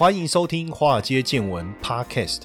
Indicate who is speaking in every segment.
Speaker 1: 欢迎收听《华尔街见闻》Podcast。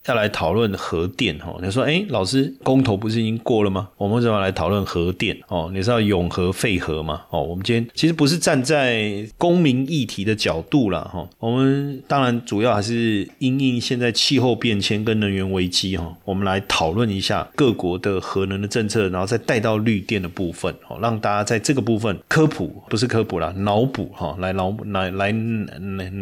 Speaker 1: 要来讨论核电哈，你说哎，老师公投不是已经过了吗？我们怎么来讨论核电哦？你知道永和废核吗？哦，我们今天其实不是站在公民议题的角度了哈，我们当然主要还是因应现在气候变迁跟能源危机哈，我们来讨论一下各国的核能的政策，然后再带到绿电的部分哦，让大家在这个部分科普不是科普啦，脑补哈，来脑来来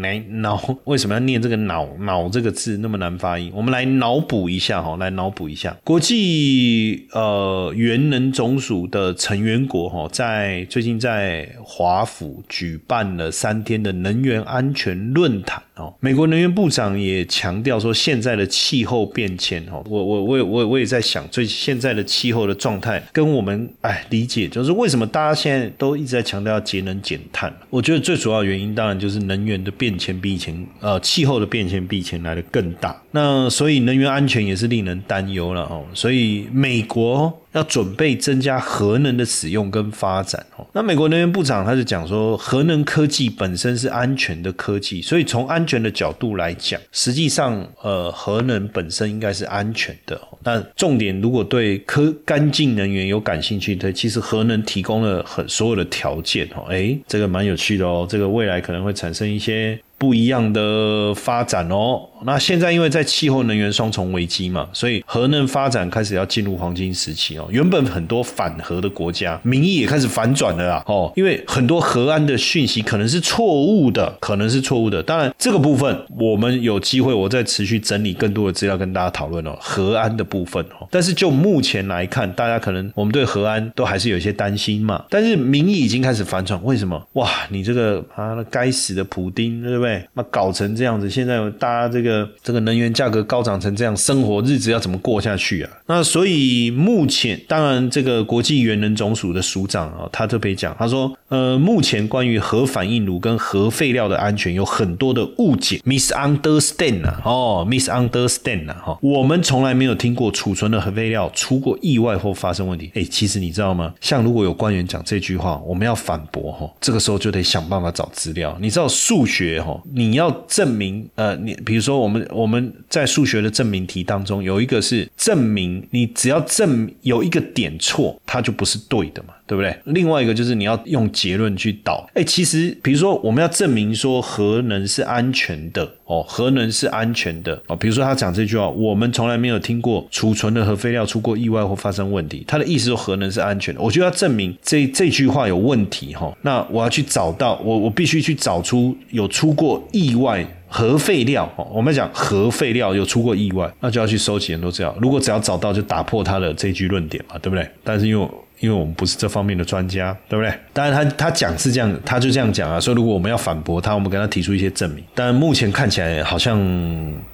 Speaker 1: 来脑为什么要念这个脑脑这个字那么难发音？我们。来来脑补一下哈，来脑补一下，国际呃原能总署的成员国哈，在最近在华府举办了三天的能源安全论坛。哦。美国能源部长也强调说，现在的气候变迁哦，我我我我我也在想，最现在的气候的状态跟我们哎理解，就是为什么大家现在都一直在强调节能减碳？我觉得最主要原因当然就是能源的变迁比以前呃气候的变迁比以前来的更大。那所以能源安全也是令人担忧了哦，所以美国要准备增加核能的使用跟发展哦。那美国能源部长他就讲说，核能科技本身是安全的科技，所以从安全的角度来讲，实际上呃核能本身应该是安全的。那重点如果对科干净能源有感兴趣对，其实核能提供了很所有的条件哦。哎，这个蛮有趣的哦，这个未来可能会产生一些。不一样的发展哦。那现在因为在气候能源双重危机嘛，所以核能发展开始要进入黄金时期哦。原本很多反核的国家民意也开始反转了啦哦，因为很多核安的讯息可能是错误的，可能是错误的。当然这个部分我们有机会，我再持续整理更多的资料跟大家讨论哦。核安的部分哦，但是就目前来看，大家可能我们对核安都还是有些担心嘛。但是民意已经开始反转，为什么？哇，你这个啊，该死的普丁，对不对？那搞成这样子，现在大家这个这个能源价格高涨成这样，生活日子要怎么过下去啊？那所以目前，当然这个国际原能总署的署长啊，他特别讲，他说，呃，目前关于核反应炉跟核废料的安全有很多的误解，misunderstand 啊，哦，misunderstand 啊，哈，我们从来没有听过储存的核废料出过意外或发生问题。哎，其实你知道吗？像如果有官员讲这句话，我们要反驳哈，这个时候就得想办法找资料。你知道数学哈？你要证明，呃，你比如说我们我们在数学的证明题当中有一个是证明，你只要证有一个点错，它就不是对的嘛。对不对？另外一个就是你要用结论去导。哎，其实比如说我们要证明说核能是安全的哦，核能是安全的哦。比如说他讲这句话，我们从来没有听过储存的核废料出过意外或发生问题。他的意思说核能是安全的。我就要证明这这句话有问题哈。那我要去找到我我必须去找出有出过意外核废料哦。我们讲核废料有出过意外，那就要去收集很多资料。如果只要找到就打破他的这句论点嘛，对不对？但是因为因为我们不是这方面的专家，对不对？当然，他他讲是这样，他就这样讲啊。所以，如果我们要反驳他，我们跟他提出一些证明。但目前看起来好像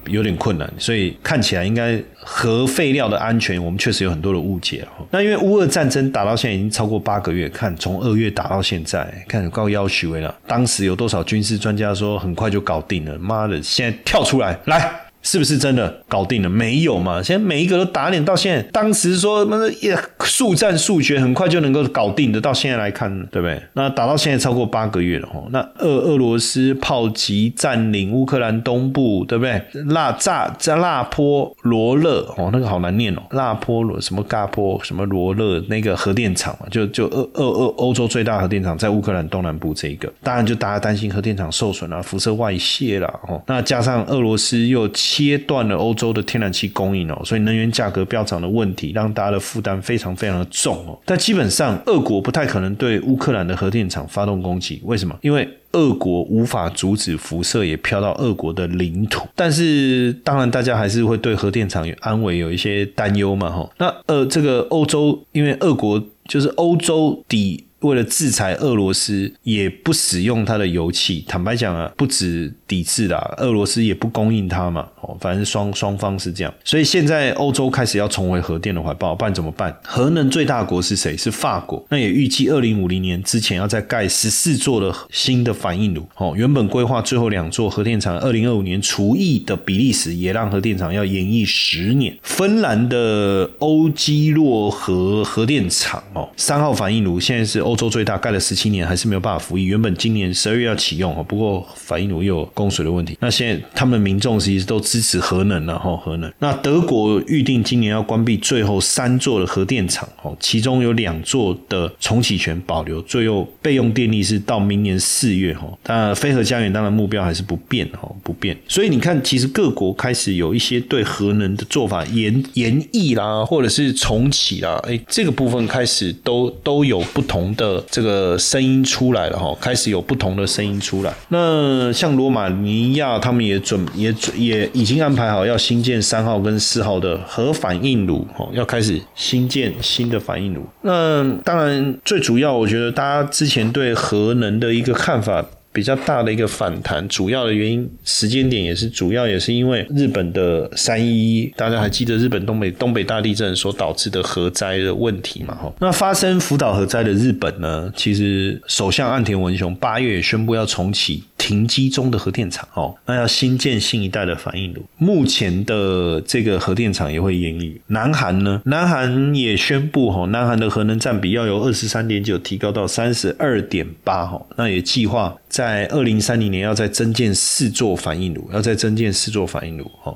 Speaker 1: 有点困难，所以看起来应该核废料的安全，我们确实有很多的误解那因为乌俄战争打到现在已经超过八个月，看从二月打到现在，看有高要求了。当时有多少军事专家说很快就搞定了？妈的，现在跳出来来。是不是真的搞定了？没有嘛？现在每一个都打脸，到现在，当时说那也速战速决，很快就能够搞定的，到现在来看，对不对？那打到现在超过八个月了哈。那俄俄罗斯炮击占领乌克兰东部，对不对？拉炸在拉波罗勒哦，那个好难念哦，拉波罗什么嘎波什么罗勒那个核电厂嘛，就就俄俄俄欧洲最大核电厂在乌克兰东南部这一个，当然就大家担心核电厂受损啊，辐射外泄了哦。那加上俄罗斯又。切断了欧洲的天然气供应哦，所以能源价格飙涨的问题让大家的负担非常非常的重哦。但基本上，俄国不太可能对乌克兰的核电厂发动攻击，为什么？因为俄国无法阻止辐射也飘到俄国的领土。但是，当然大家还是会对核电厂有安危有一些担忧嘛，哈。那呃，这个欧洲因为俄国就是欧洲抵。为了制裁俄罗斯，也不使用它的油气。坦白讲啊，不止抵制啦，俄罗斯也不供应它嘛。哦，反正双双方是这样。所以现在欧洲开始要重回核电的怀抱，不然怎么办？核能最大国是谁？是法国。那也预计二零五零年之前要再盖十四座的新的反应炉。哦，原本规划最后两座核电厂二零二五年除役的比利时，也让核电厂要延役十年。芬兰的欧基洛核核电厂哦，三号反应炉现在是。欧洲最大盖了十七年还是没有办法服役，原本今年十二月要启用哦，不过反应炉又有供水的问题。那现在他们民众其实都支持核能了哈，核能。那德国预定今年要关闭最后三座的核电厂哦，其中有两座的重启权保留，最后备用电力是到明年四月哈。但飞核家园当然目标还是不变哈，不变。所以你看，其实各国开始有一些对核能的做法延延役啦，或者是重启啦，哎，这个部分开始都都有不同。的呃这个声音出来了哈，开始有不同的声音出来。那像罗马尼亚，他们也准也也已经安排好要新建三号跟四号的核反应炉，哈，要开始新建新的反应炉。那当然，最主要我觉得大家之前对核能的一个看法。比较大的一个反弹，主要的原因时间点也是主要也是因为日本的三一一，大家还记得日本东北东北大地震所导致的核灾的问题嘛？哈，那发生福岛核灾的日本呢，其实首相岸田文雄八月也宣布要重启停机中的核电厂，哦，那要新建新一代的反应炉，目前的这个核电厂也会延役。南韩呢，南韩也宣布，哈，南韩的核能占比要由二十三点九提高到三十二点八，哈，那也计划。在二零三零年，要再增建四座反应炉，要再增建四座反应炉。哈，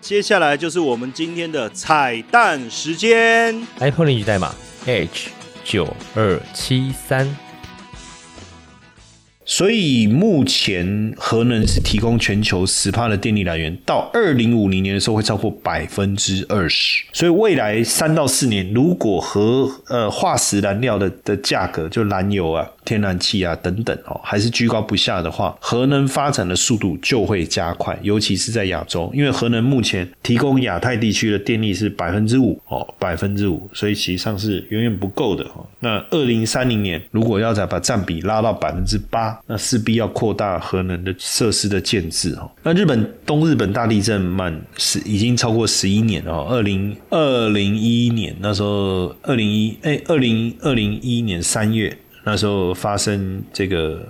Speaker 1: 接下来就是我们今天的彩蛋时间
Speaker 2: ，iPhone 领取代码 H 九二七三。
Speaker 1: 所以目前核能是提供全球十帕的电力来源，到二零五零年的时候会超过百分之二十。所以未来三到四年，如果核呃化石燃料的的价格，就燃油啊、天然气啊等等哦，还是居高不下的话，核能发展的速度就会加快，尤其是在亚洲，因为核能目前提供亚太地区的电力是百分之五哦，百分之五，所以实际上是远远不够的哦。那二零三零年如果要再把占比拉到百分之八。那势必要扩大核能的设施的建制哦。那日本东日本大地震满十已经超过十一年了，二零二零一一年那时候，二零一哎二零二零一一年三月那时候发生这个。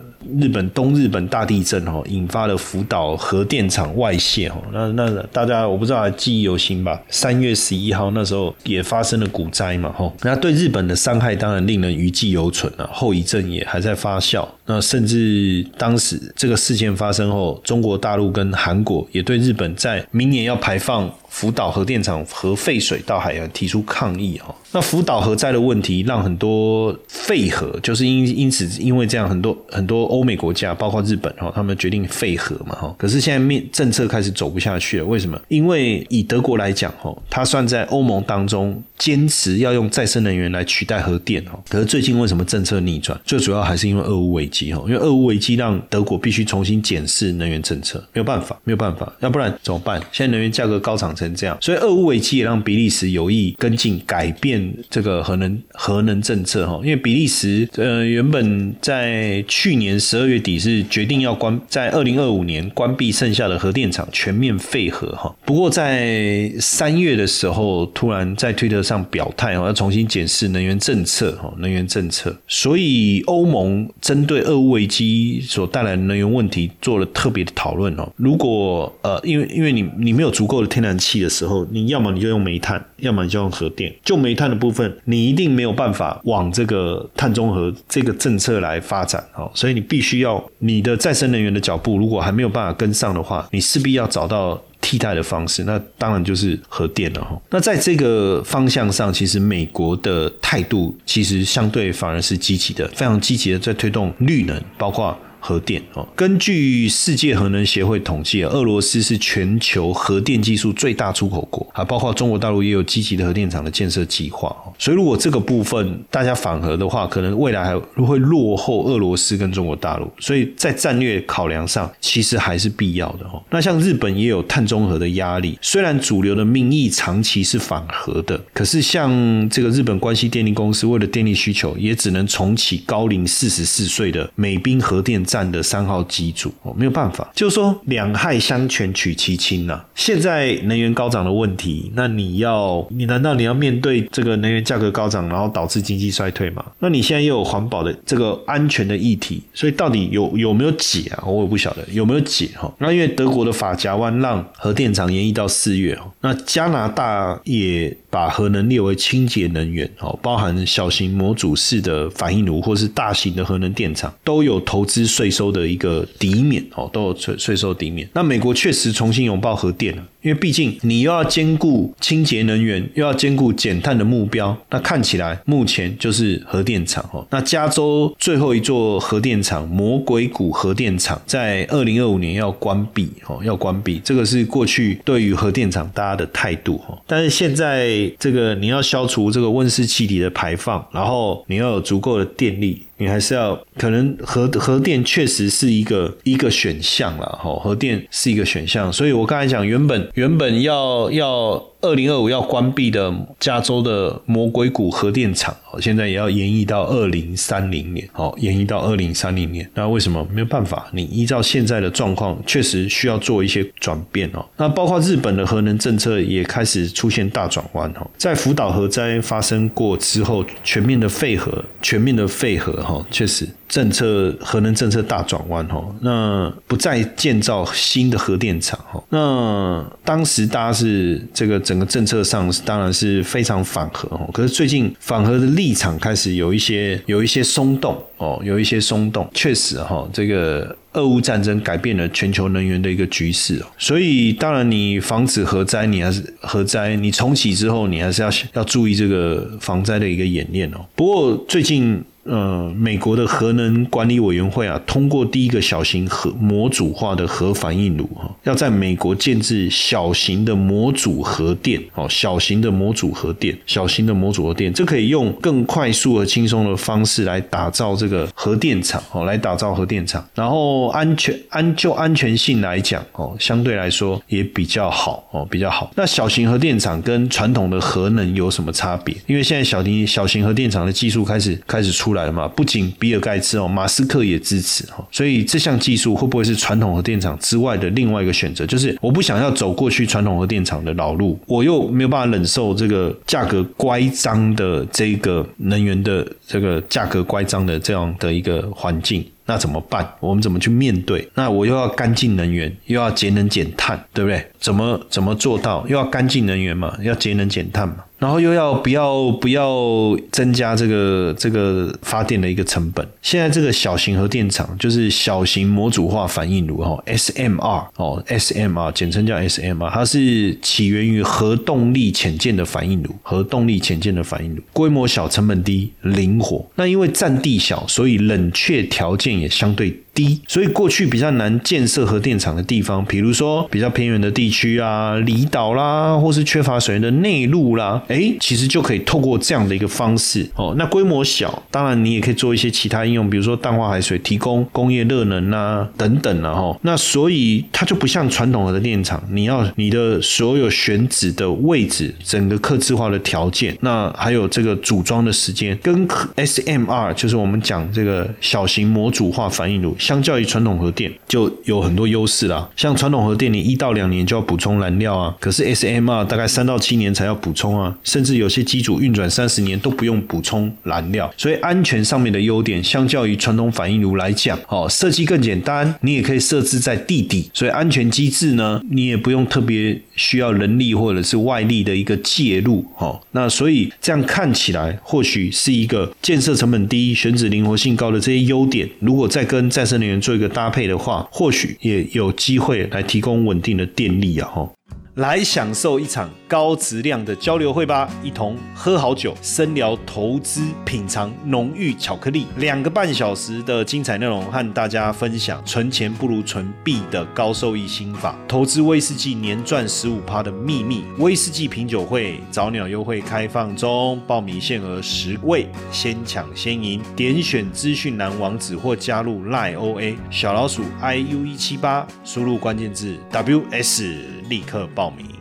Speaker 1: 日本东日本大地震哦，引发了福岛核电厂外泄哦，那那大家我不知道记忆犹新吧？三月十一号那时候也发生了股灾嘛哈，那对日本的伤害当然令人余悸犹存啊，后遗症也还在发酵。那甚至当时这个事件发生后，中国大陆跟韩国也对日本在明年要排放福岛核电厂核废水到海洋提出抗议哈。那福岛核灾的问题让很多废核，就是因因此因为这样很多很多。欧美国家包括日本哈，他们决定废核嘛哈，可是现在面政策开始走不下去了，为什么？因为以德国来讲哈，它算在欧盟当中坚持要用再生能源来取代核电哈，可是最近为什么政策逆转？最主要还是因为俄乌危机哈，因为俄乌危机让德国必须重新检视能源政策，没有办法，没有办法，要不然怎么办？现在能源价格高涨成这样，所以俄乌危机也让比利时有意跟进改变这个核能核能政策哈，因为比利时呃原本在去年。十二月底是决定要关在二零二五年关闭剩下的核电厂，全面废核哈。不过在三月的时候，突然在推特上表态哦，要重新检视能源政策哈，能源政策。所以欧盟针对俄乌危机所带来的能源问题做了特别的讨论哦。如果呃，因为因为你你没有足够的天然气的时候，你要么你就用煤炭，要么你就用核电。就煤炭的部分，你一定没有办法往这个碳中和这个政策来发展哦，所以你。必须要你的再生能源的脚步，如果还没有办法跟上的话，你势必要找到替代的方式。那当然就是核电了哈。那在这个方向上，其实美国的态度其实相对反而是积极的，非常积极的在推动绿能，包括。核电哦。根据世界核能协会统计啊，俄罗斯是全球核电技术最大出口国，还包括中国大陆也有积极的核电厂的建设计划哦。所以如果这个部分大家反核的话，可能未来还会落后俄罗斯跟中国大陆。所以在战略考量上，其实还是必要的哦。那像日本也有碳中和的压力，虽然主流的民意长期是反核的，可是像这个日本关西电力公司为了电力需求，也只能重启高龄四十四岁的美滨核电站的三号机组哦，没有办法，就是说两害相权取其轻呐。现在能源高涨的问题，那你要你难道你要面对这个能源价格高涨，然后导致经济衰退吗？那你现在又有环保的这个安全的议题，所以到底有有没有解啊？我也不晓得有没有解哈。那因为德国的法夹湾让核电厂延役到四月哦，那加拿大也。把核能列为清洁能源，哦，包含小型模组式的反应炉或是大型的核能电厂，都有投资税税收的一个抵免，哦，都有税税收抵免。那美国确实重新拥抱核电了。因为毕竟你又要兼顾清洁能源，又要兼顾减碳的目标，那看起来目前就是核电厂哦。那加州最后一座核电厂魔鬼谷核电厂在二零二五年要关闭哦，要关闭。这个是过去对于核电厂大家的态度哦。但是现在这个你要消除这个温室气体的排放，然后你要有足够的电力。你还是要可能核核电确实是一个一个选项了哈，核电是一个选项，所以我刚才讲原本原本要要。二零二五要关闭的加州的魔鬼谷核电厂，现在也要延役到二零三零年，好，延役到二零三零年。那为什么没有办法？你依照现在的状况，确实需要做一些转变哦。那包括日本的核能政策也开始出现大转弯哦。在福岛核灾发生过之后，全面的废核，全面的废核哈，确实。政策核能政策大转弯哈，那不再建造新的核电厂哈，那当时大家是这个整个政策上当然是非常反核哦，可是最近反核的立场开始有一些有一些松动哦，有一些松动，确实哈，这个俄乌战争改变了全球能源的一个局势哦，所以当然你防止核灾，你还是核灾，你重启之后，你还是要要注意这个防灾的一个演练哦。不过最近。呃，美国的核能管理委员会啊，通过第一个小型核模组化的核反应炉哈，要在美国建制小型的模组核电哦，小型的模组核电，小型的模组核电，这可以用更快速和轻松的方式来打造这个核电厂哦，来打造核电厂，然后安全安就安全性来讲哦，相对来说也比较好哦，比较好。那小型核电厂跟传统的核能有什么差别？因为现在小型小型核电厂的技术开始开始出。来了嘛？不仅比尔盖茨哦，马斯克也支持哈，所以这项技术会不会是传统核电厂之外的另外一个选择？就是我不想要走过去传统核电厂的老路，我又没有办法忍受这个价格乖张的这个能源的这个价格乖张的这样的一个环境，那怎么办？我们怎么去面对？那我又要干净能源，又要节能减碳，对不对？怎么怎么做到？又要干净能源嘛，要节能减碳嘛？然后又要不要不要增加这个这个发电的一个成本？现在这个小型核电厂就是小型模组化反应炉哈，SMR 哦，SMR 简称叫 SMR，它是起源于核动力潜舰的反应炉，核动力潜舰的反应炉，规模小，成本低，灵活。那因为占地小，所以冷却条件也相对。低，所以过去比较难建设核电厂的地方，比如说比较偏远的地区啊、离岛啦，或是缺乏水源的内陆啦，哎，其实就可以透过这样的一个方式哦。那规模小，当然你也可以做一些其他应用，比如说淡化海水提供工业热能啊等等了哈。那所以它就不像传统的电厂，你要你的所有选址的位置、整个刻字化的条件，那还有这个组装的时间，跟 SMR 就是我们讲这个小型模组化反应炉。相较于传统核电，就有很多优势啦。像传统核电，你一到两年就要补充燃料啊，可是 SMR 大概三到七年才要补充啊，甚至有些机组运转三十年都不用补充燃料。所以安全上面的优点，相较于传统反应炉来讲，哦，设计更简单，你也可以设置在地底，所以安全机制呢，你也不用特别需要人力或者是外力的一个介入，哦，那所以这样看起来，或许是一个建设成本低、选址灵活性高的这些优点，如果再跟再生能源做一个搭配的话，或许也有机会来提供稳定的电力啊！哈。来享受一场高质量的交流会吧，一同喝好酒，深聊投资，品尝浓郁巧克力，两个半小时的精彩内容，和大家分享存钱不如存币的高收益心法，投资威士忌年赚十五趴的秘密。威士忌品酒会早鸟优惠开放中，报名限额十位，先抢先赢。点选资讯栏网址或加入 Line OA 小老鼠 iu 一七八，输入关键字 WS，立刻报名。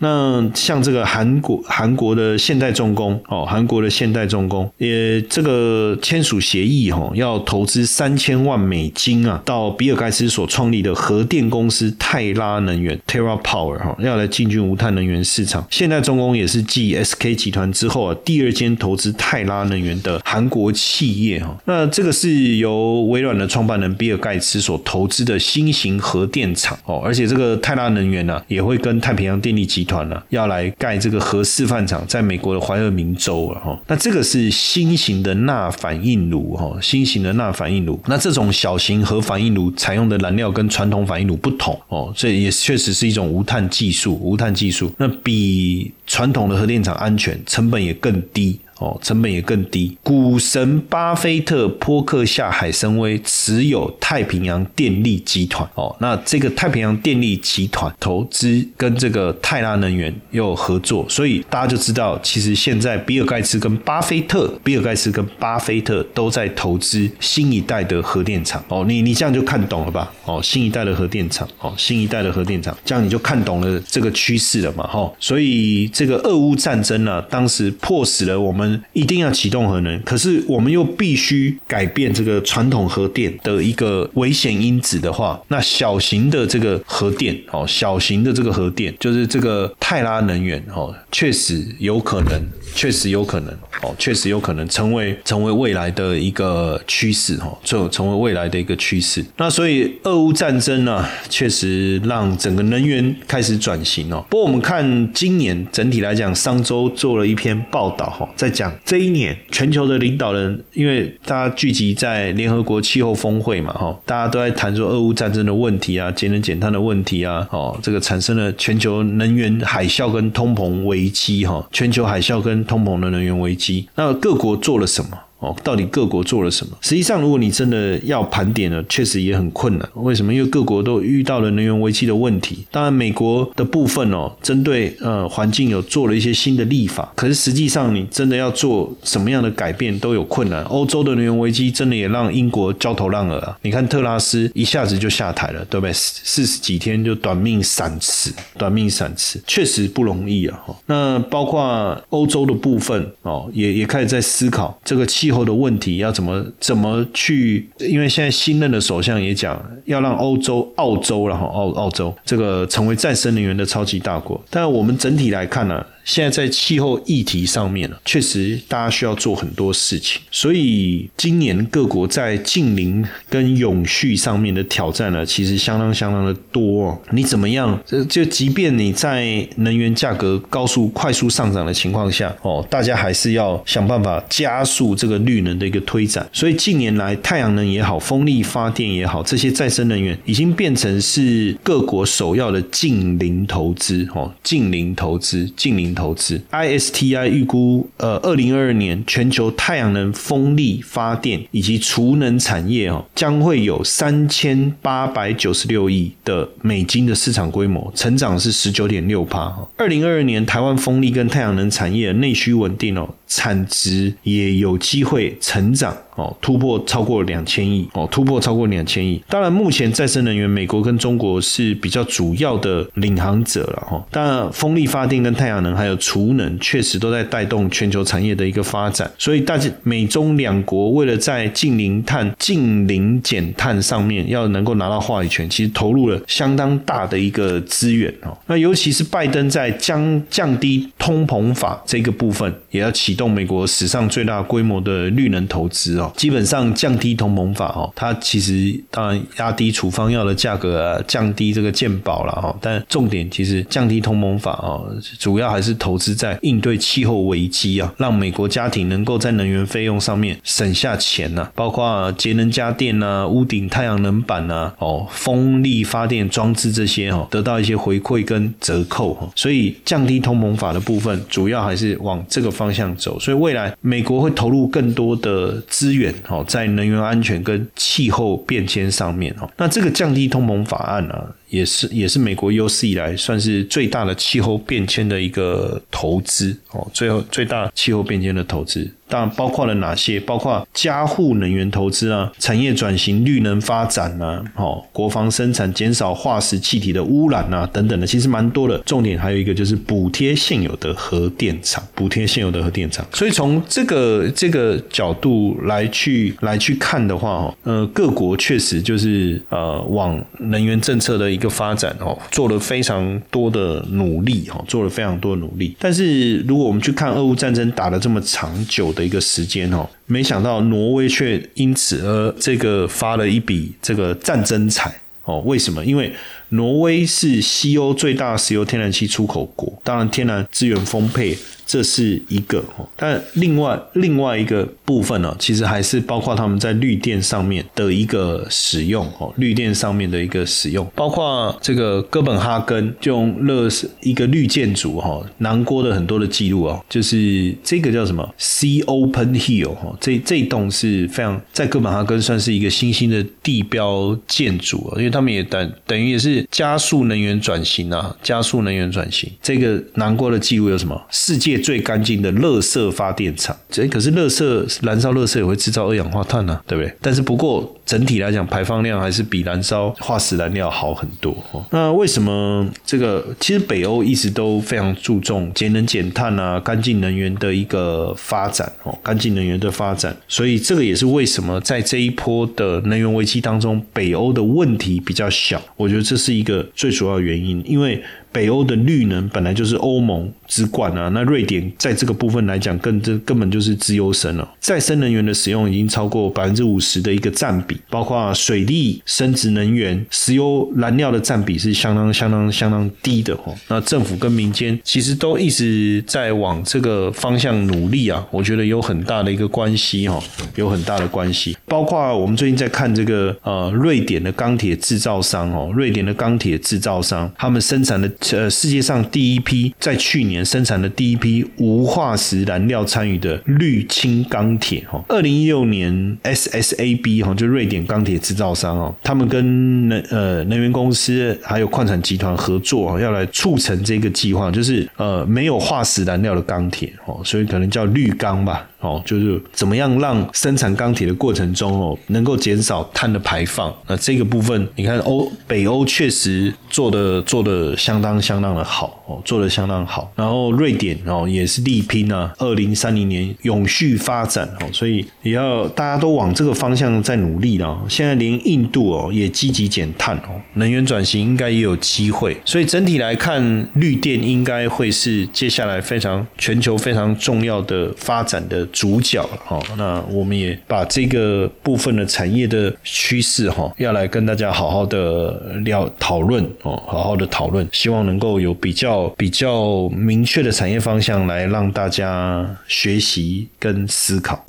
Speaker 1: 那像这个韩国韩国的现代重工哦，韩国的现代重工也这个签署协议哈，要投资三千万美金啊，到比尔盖茨所创立的核电公司泰拉能源 （Terra Power） 哈，要来进军无碳能源市场。现代重工也是继 SK 集团之后啊，第二间投资泰拉能源的韩国企业哈。那这个是由微软的创办人比尔盖茨所投资的新型核电厂哦，而且这个泰拉能源呢，也会跟太平洋电力集团团了，要来盖这个核示范厂，在美国的怀俄明州了哈。那这个是新型的钠反应炉哈，新型的钠反应炉。那这种小型核反应炉采用的燃料跟传统反应炉不同哦，这也确实是一种无碳技术，无碳技术。那比传统的核电厂安全，成本也更低。哦，成本也更低。股神巴菲特、波克夏、海参崴持有太平洋电力集团。哦，那这个太平洋电力集团投资跟这个泰拉能源又合作，所以大家就知道，其实现在比尔盖茨跟巴菲特，比尔盖茨跟巴菲特都在投资新一代的核电厂。哦，你你这样就看懂了吧？哦，新一代的核电厂，哦，新一代的核电厂，这样你就看懂了这个趋势了嘛？哈，所以这个俄乌战争呢，当时迫使了我们。一定要启动核能，可是我们又必须改变这个传统核电的一个危险因子的话，那小型的这个核电哦，小型的这个核电就是这个泰拉能源哦，确实有可能，确实有可能哦，确实有可能成为成为未来的一个趋势哦，就成为未来的一个趋势。那所以俄乌战争呢，确实让整个能源开始转型哦。不过我们看今年整体来讲，上周做了一篇报道哈，在。讲这一年，全球的领导人，因为大家聚集在联合国气候峰会嘛，哈，大家都在谈说俄乌战争的问题啊，节能减碳的问题啊，哦，这个产生了全球能源海啸跟通膨危机，哈，全球海啸跟通膨的能源危机，那各国做了什么？哦，到底各国做了什么？实际上，如果你真的要盘点呢，确实也很困难。为什么？因为各国都遇到了能源危机的问题。当然，美国的部分哦，针对呃环境有做了一些新的立法。可是实际上，你真的要做什么样的改变都有困难。欧洲的能源危机真的也让英国焦头烂额啊！你看特拉斯一下子就下台了，对不对？四十几天就短命闪辞，短命闪辞，确实不容易啊！那包括欧洲的部分哦，也也开始在思考这个气。后的问题要怎么怎么去？因为现在新任的首相也讲，要让欧洲、澳洲然后澳澳洲这个成为再生能源的超级大国。但我们整体来看呢？现在在气候议题上面呢，确实大家需要做很多事情，所以今年各国在近邻跟永续上面的挑战呢，其实相当相当的多。你怎么样？就即便你在能源价格高速快速上涨的情况下，哦，大家还是要想办法加速这个绿能的一个推展。所以近年来，太阳能也好，风力发电也好，这些再生能源已经变成是各国首要的近邻投资。哦，近邻投资，近邻。投资，ISTI 预估，呃，二零二二年全球太阳能、风力发电以及储能产业哦，将会有三千八百九十六亿的美金的市场规模，成长是十九点六帕。二零二二年台湾风力跟太阳能产业内需稳定哦，产值也有机会成长。哦，突破超过两千亿哦，突破超过两千亿。当然，目前再生能源，美国跟中国是比较主要的领航者了哈。当然，风力发电跟太阳能还有储能，确实都在带动全球产业的一个发展。所以，大家美中两国为了在近零碳、近零减碳上面要能够拿到话语权，其实投入了相当大的一个资源哦。那尤其是拜登在将降低通膨法这个部分，也要启动。美国史上最大规模的绿能投资哦，基本上降低通膨法哦，它其实当然压低处方药的价格啊，降低这个健保了哈，但重点其实降低通膨法哦，主要还是投资在应对气候危机啊，让美国家庭能够在能源费用上面省下钱呐，包括节能家电呐、屋顶太阳能板呐、哦风力发电装置这些哦，得到一些回馈跟折扣哈，所以降低通膨法的部分主要还是往这个方向走，所以未来美国会投入更多的资源哦，在能源安全跟气候变迁上面哦，那这个降低通膨法案呢？也是也是美国有史以来算是最大的气候变迁的一个投资哦，最后最大气候变迁的投资，当然包括了哪些？包括加护能源投资啊，产业转型、绿能发展啊，哦，国防生产、减少化石气体的污染啊，等等的，其实蛮多的。重点还有一个就是补贴现有的核电厂，补贴现有的核电厂。所以从这个这个角度来去来去看的话，哦，呃，各国确实就是呃往能源政策的。一个发展哦，做了非常多的努力哦，做了非常多的努力。但是如果我们去看俄乌战争打了这么长久的一个时间哦，没想到挪威却因此而这个发了一笔这个战争财哦。为什么？因为挪威是西欧最大石油天然气出口国，当然天然资源丰沛。这是一个，但另外另外一个部分呢，其实还是包括他们在绿电上面的一个使用哦，绿电上面的一个使用，包括这个哥本哈根就用乐一个绿建筑哈，南郭的很多的记录哦，就是这个叫什么？C Open Hill 哈，这这栋是非常在哥本哈根算是一个新兴的地标建筑因为他们也等等于也是加速能源转型啊，加速能源转型，这个南郭的记录有什么世界？最干净的热色发电厂，这可是热色燃烧热色也会制造二氧化碳呢，对不对？但是不过整体来讲，排放量还是比燃烧化石燃料好很多。那为什么这个？其实北欧一直都非常注重节能减碳啊，干净能源的一个发展哦，干净能源的发展。所以这个也是为什么在这一波的能源危机当中，北欧的问题比较小。我觉得这是一个最主要的原因，因为。北欧的绿能本来就是欧盟之冠啊，那瑞典在这个部分来讲，更这根本就是资优生了。再生能源的使用已经超过百分之五十的一个占比，包括水利、生殖能源、石油燃料的占比是相当相当相当低的哦。那政府跟民间其实都一直在往这个方向努力啊，我觉得有很大的一个关系哈，有很大的关系。包括我们最近在看这个呃，瑞典的钢铁制造商哦，瑞典的钢铁制造商他们生产的。呃，世界上第一批在去年生产的第一批无化石燃料参与的绿氢钢铁哈，二零一六年 SSAB 哈，就瑞典钢铁制造商哦，他们跟能呃能源公司还有矿产集团合作要来促成这个计划，就是呃没有化石燃料的钢铁哦，所以可能叫绿钢吧。哦，就是怎么样让生产钢铁的过程中哦，能够减少碳的排放。那这个部分，你看欧北欧确实做的做的相当相当的好哦，做的相当好。然后瑞典哦也是力拼啊，二零三零年永续发展哦，所以也要大家都往这个方向在努力了。现在连印度哦也积极减碳哦，能源转型应该也有机会。所以整体来看，绿电应该会是接下来非常全球非常重要的发展的。主角哦，那我们也把这个部分的产业的趋势哈，要来跟大家好好的聊讨论哦，好好的讨论，希望能够有比较比较明确的产业方向来让大家学习跟思考。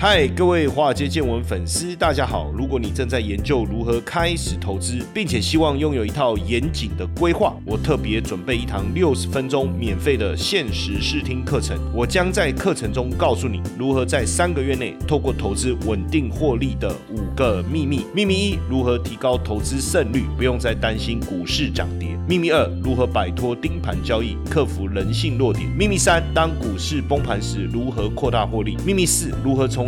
Speaker 3: 嗨，各位华尔街见闻粉丝，大家好！如果你正在研究如何开始投资，并且希望拥有一套严谨的规划，我特别准备一堂六十分钟免费的限时试听课程。我将在课程中告诉你如何在三个月内透过投资稳定获利的五个秘密。秘密一：如何提高投资胜率，不用再担心股市涨跌。秘密二：如何摆脱盯盘交易，克服人性弱点。秘密三：当股市崩盘时，如何扩大获利。秘密四：如何从